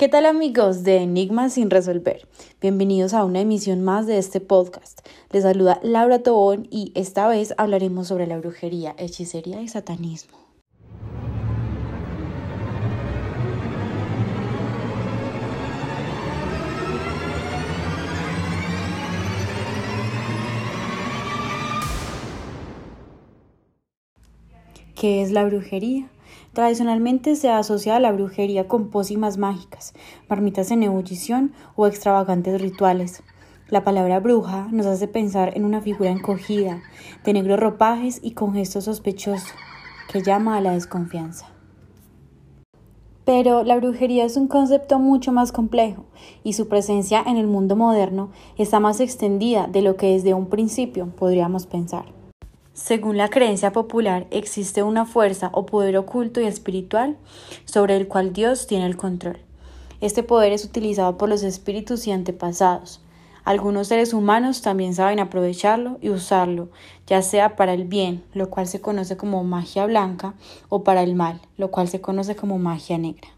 ¿Qué tal amigos de Enigmas sin resolver? Bienvenidos a una emisión más de este podcast. Les saluda Laura Tobón y esta vez hablaremos sobre la brujería, hechicería y satanismo. ¿Qué es la brujería? Tradicionalmente se asocia a la brujería con pócimas mágicas, marmitas en ebullición o extravagantes rituales. La palabra bruja nos hace pensar en una figura encogida, de negros ropajes y con gesto sospechoso, que llama a la desconfianza. Pero la brujería es un concepto mucho más complejo y su presencia en el mundo moderno está más extendida de lo que desde un principio podríamos pensar. Según la creencia popular, existe una fuerza o poder oculto y espiritual sobre el cual Dios tiene el control. Este poder es utilizado por los espíritus y antepasados. Algunos seres humanos también saben aprovecharlo y usarlo, ya sea para el bien, lo cual se conoce como magia blanca, o para el mal, lo cual se conoce como magia negra.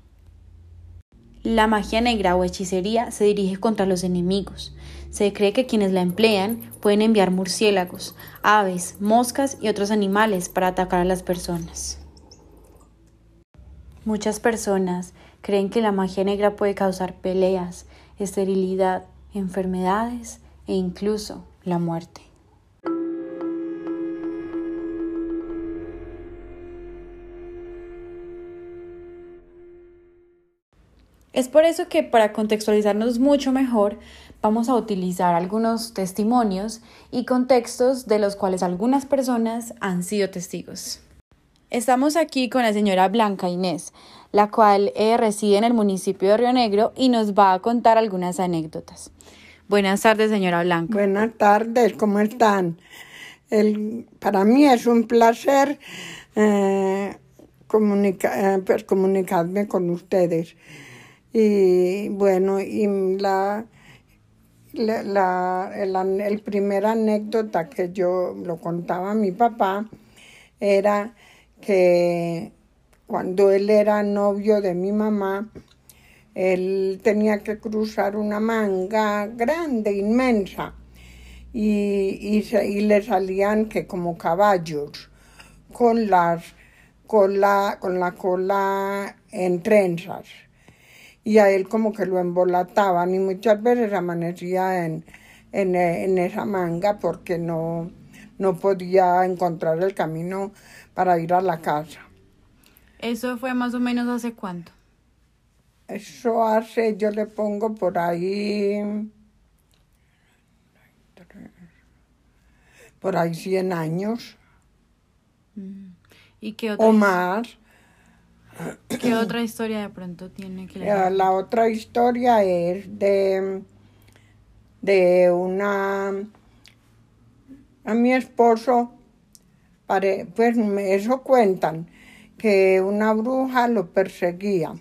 La magia negra o hechicería se dirige contra los enemigos. Se cree que quienes la emplean pueden enviar murciélagos, aves, moscas y otros animales para atacar a las personas. Muchas personas creen que la magia negra puede causar peleas, esterilidad, enfermedades e incluso la muerte. Es por eso que para contextualizarnos mucho mejor vamos a utilizar algunos testimonios y contextos de los cuales algunas personas han sido testigos. Estamos aquí con la señora Blanca Inés, la cual eh, reside en el municipio de Río Negro y nos va a contar algunas anécdotas. Buenas tardes, señora Blanca. Buenas tardes, ¿cómo están? para mí es un placer eh, eh, pues, comunicarme con ustedes. Y bueno, y la, la, el, primer anécdota que yo lo contaba a mi papá era que cuando él era novio de mi mamá, él tenía que cruzar una manga grande, inmensa, y, y, le salían que como caballos, con, las, con, la, con la cola en trenzas y a él como que lo embolataban y muchas veces amanecía en, en, esa manga porque no, no podía encontrar el camino para ir a la casa. ¿Eso fue más o menos hace cuánto? Eso hace, yo le pongo por ahí, por ahí 100 años. Mm. ¿Y qué otra? O más. ¿Qué otra historia de pronto tiene que leer? La otra historia es de, de una... A mi esposo, pues eso cuentan, que una bruja lo perseguía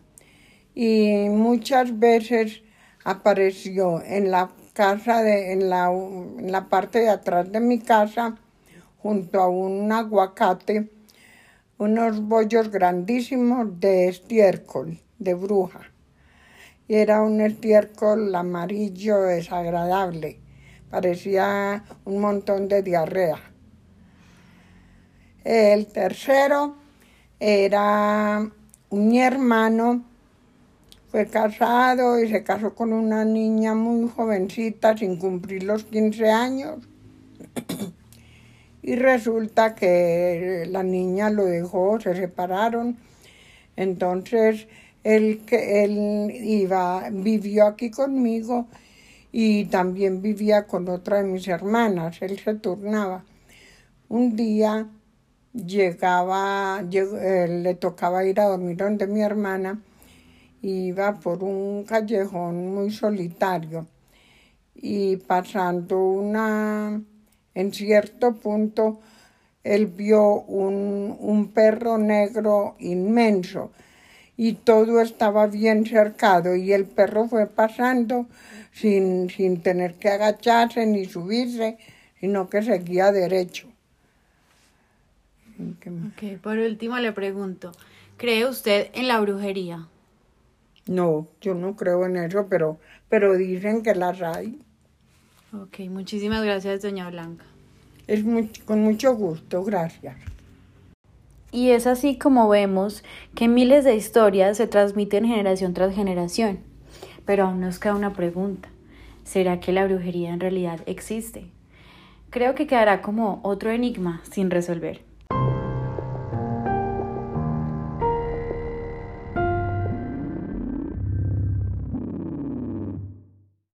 y muchas veces apareció en la casa de, en la, en la parte de atrás de mi casa junto a un aguacate unos bollos grandísimos de estiércol, de bruja. Y era un estiércol amarillo desagradable, parecía un montón de diarrea. El tercero era mi hermano, fue casado y se casó con una niña muy jovencita, sin cumplir los 15 años. Y resulta que la niña lo dejó, se separaron. Entonces él, él iba, vivió aquí conmigo y también vivía con otra de mis hermanas. Él se turnaba. Un día llegaba, le tocaba ir a dormir donde mi hermana, iba por un callejón muy solitario y pasando una en cierto punto él vio un, perro negro inmenso y todo estaba bien cercado y el perro fue pasando sin, sin tener que agacharse ni subirse, sino que seguía derecho. Ok, por último le pregunto, ¿cree usted en la brujería? No, yo no creo en eso, pero, pero dicen que las hay. Ok, muchísimas gracias, doña Blanca. Es con mucho gusto, gracias. Y es así como vemos que miles de historias se transmiten generación tras generación. Pero aún nos queda una pregunta. ¿Será que la brujería en realidad existe? Creo que quedará como otro enigma sin resolver.